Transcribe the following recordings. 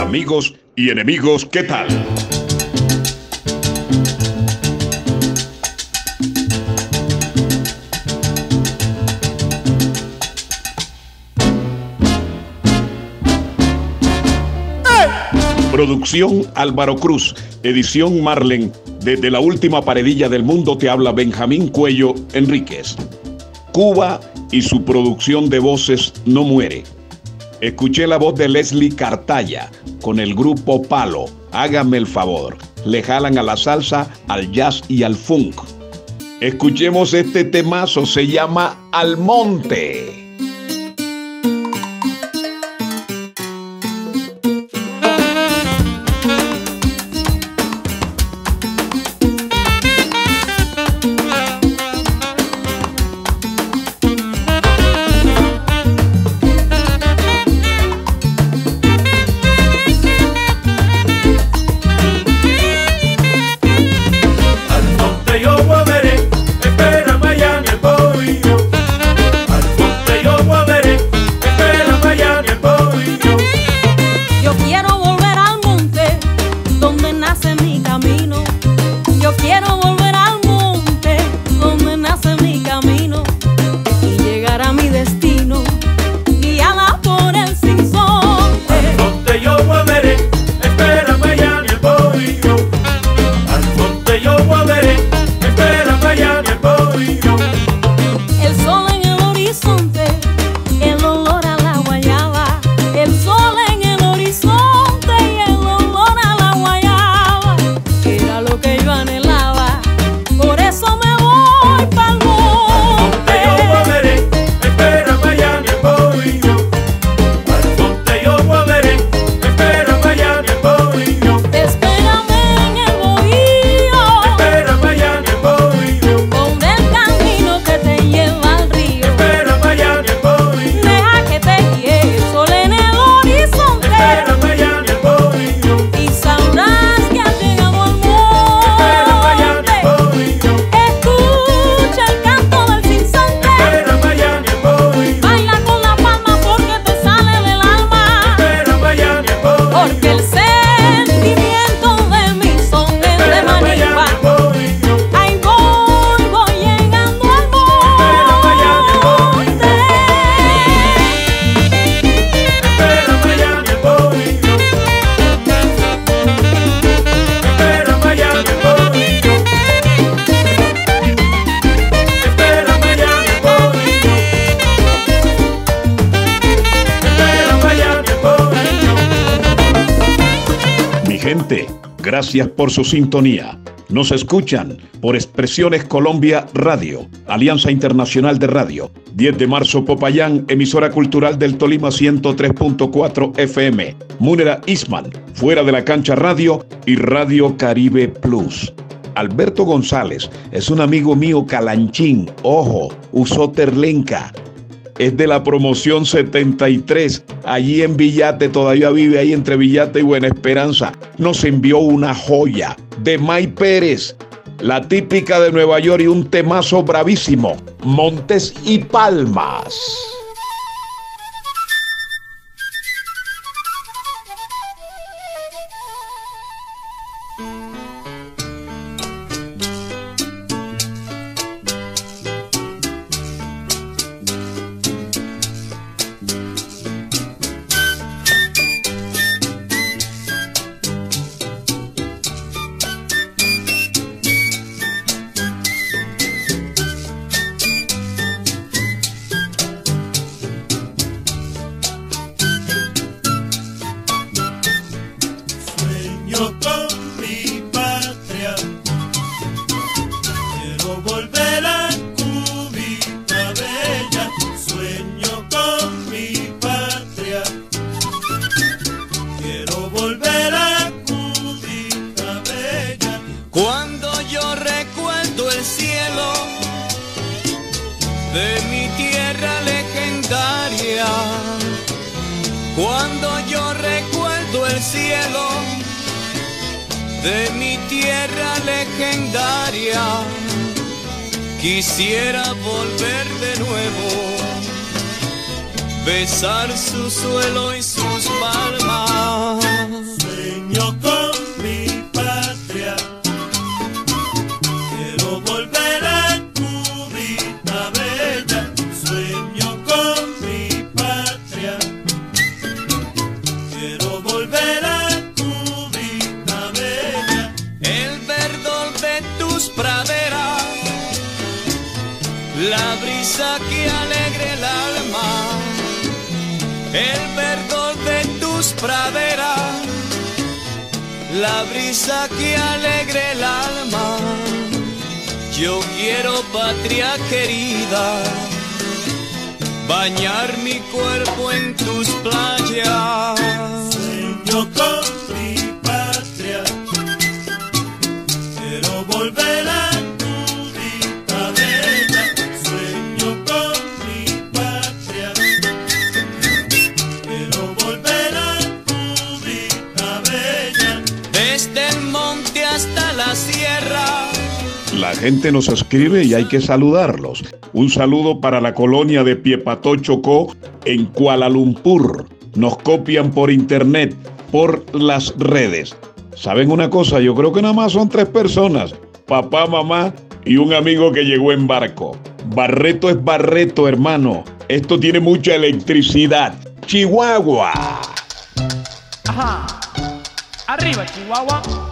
amigos y enemigos, ¿qué tal? Producción Álvaro Cruz, edición Marlen. Desde la última paredilla del mundo te habla Benjamín Cuello Enríquez. Cuba y su producción de voces no muere. Escuché la voz de Leslie Cartaya con el grupo Palo. Hágame el favor. Le jalan a la salsa, al jazz y al funk. Escuchemos este temazo, se llama Al Monte. Gracias por su sintonía. Nos escuchan por Expresiones Colombia Radio, Alianza Internacional de Radio, 10 de marzo Popayán, emisora cultural del Tolima 103.4 FM, Múnera Isman, fuera de la cancha radio y Radio Caribe Plus. Alberto González es un amigo mío calanchín, ojo, usó terlenca es de la promoción 73. Allí en Villate, todavía vive ahí entre Villate y Buena Esperanza. Nos envió una joya de May Pérez, la típica de Nueva York y un temazo bravísimo, Montes y Palmas. Quiero con mi patria. Quiero volver a Cubita Bella. Sueño con mi patria. Quiero volver a Cubita Bella. Cuando yo recuerdo el cielo de mi tierra legendaria. Cuando yo recuerdo el cielo Quisiera volver de nuevo, besar su suelo y sus palmas. Sueño con brisa que alegre el alma, el verdor de tus praderas, la brisa que alegre el alma. Yo quiero patria querida, bañar mi cuerpo en tus playas. Sueño hasta la sierra, La gente nos escribe y hay que saludarlos. Un saludo para la colonia de Piepató Chocó en Kuala Lumpur. Nos copian por internet, por las redes. ¿Saben una cosa? Yo creo que nada más son tres personas. Papá, mamá y un amigo que llegó en barco. Barreto es Barreto, hermano. Esto tiene mucha electricidad. Chihuahua. Ajá. Arriba, Chihuahua.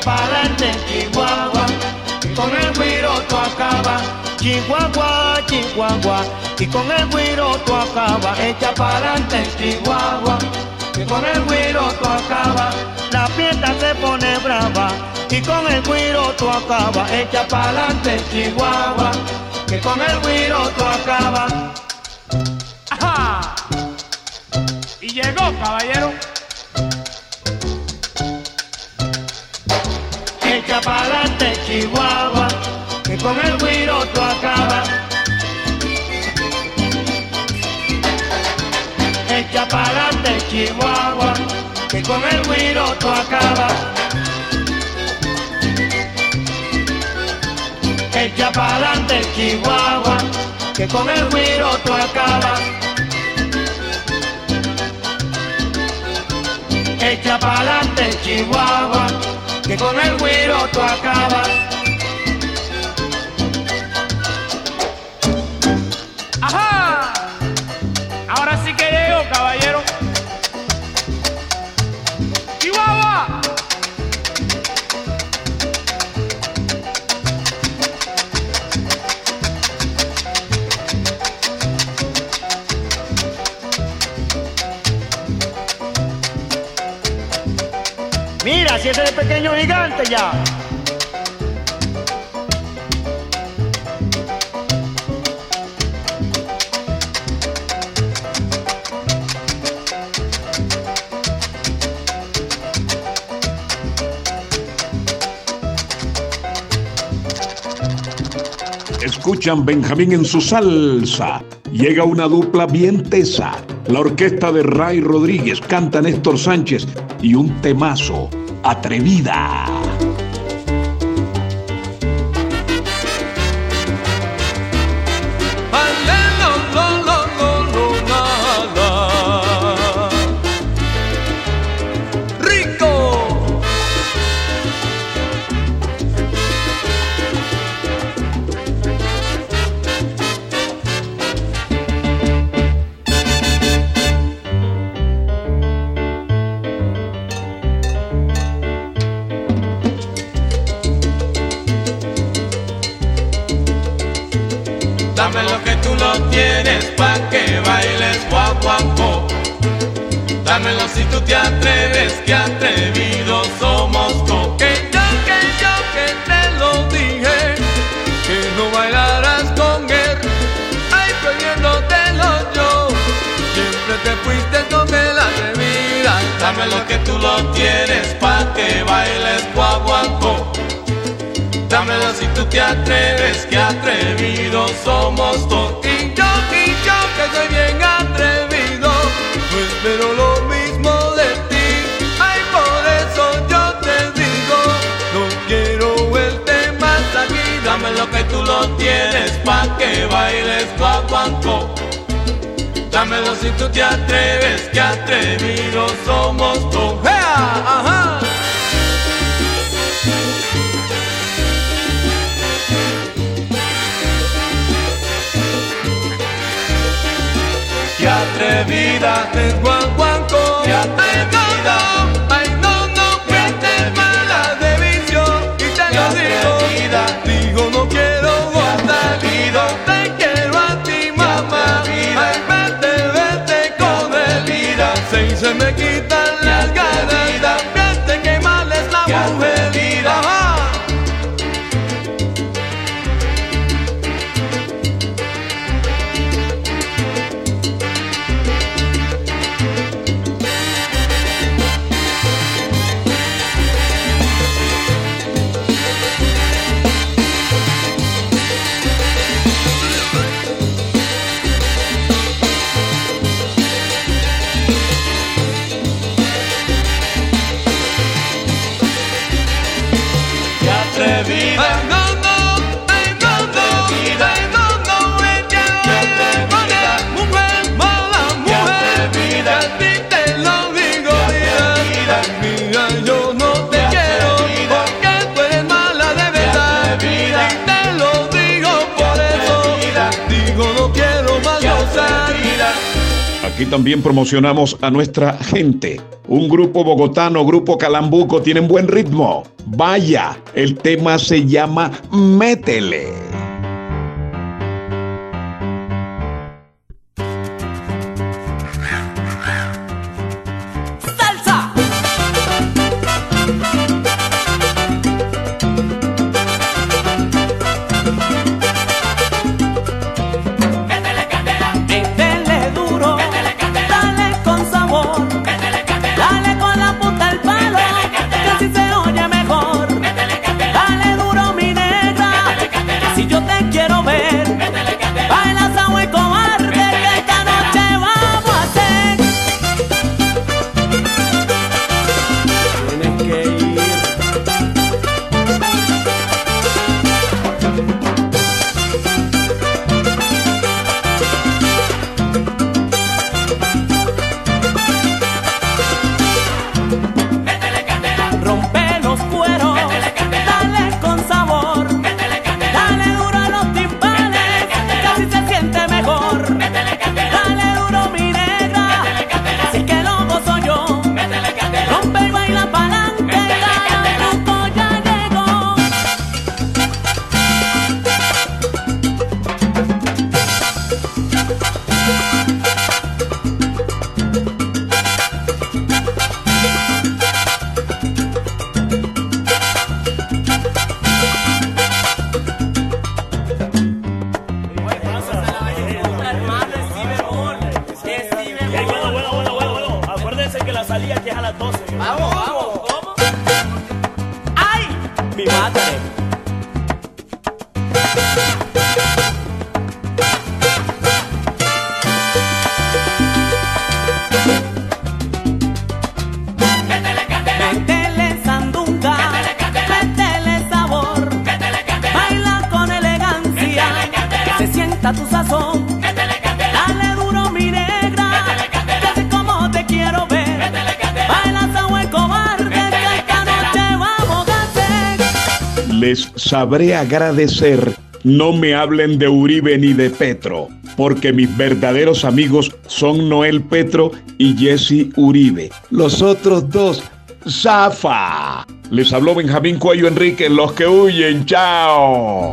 Pa'lante, Chihuahua. Con el guiro tú acabas. Chihuahua, Chihuahua. Y con el guiro tú acabas. Echa pa'lante, Chihuahua. Y con el guiro tú acabas. La fiesta se pone brava. Y con el guiro tú acabas. Echa pa'lante, Chihuahua. Que con el guiro tú acabas. ¡Ajá! Y llegó, caballero. Chihuahua, que con el guiro tú acabas. Echa pa'lante, Chihuahua, que con el guiro tú acabas. Echa pa'lante, Chihuahua, que con el guiro tú acabas. Echa pa'lante, Chihuahua, con el guiro tú acabas. Mira, si ese es el pequeño gigante ya. Escuchan Benjamín en su salsa. Llega una dupla bien tesa. La orquesta de Ray Rodríguez canta Néstor Sánchez y un temazo, Atrevida. que bailes guaguancó. Dámela si tú te atreves, que atrevidos somos todos. Y yo, y yo que soy bien atrevido, pues pero lo mismo de ti. Ay, por eso yo te digo, no quiero verte más aquí. Dame lo que tú lo tienes pa' que bailes guaguancó. Dámelo si tú te atreves, que atrevidos somos todos. ¡Ea! ¡Ajá! bebida en Guanguanco. Aquí también promocionamos a nuestra gente. Un grupo bogotano, grupo calambuco, tienen buen ritmo. Vaya, el tema se llama Métele. quiero ver. sabré agradecer. No me hablen de Uribe ni de Petro, porque mis verdaderos amigos son Noel Petro y Jesse Uribe. Los otros dos, zafa. Les habló Benjamín Cuello Enrique, los que huyen, chao.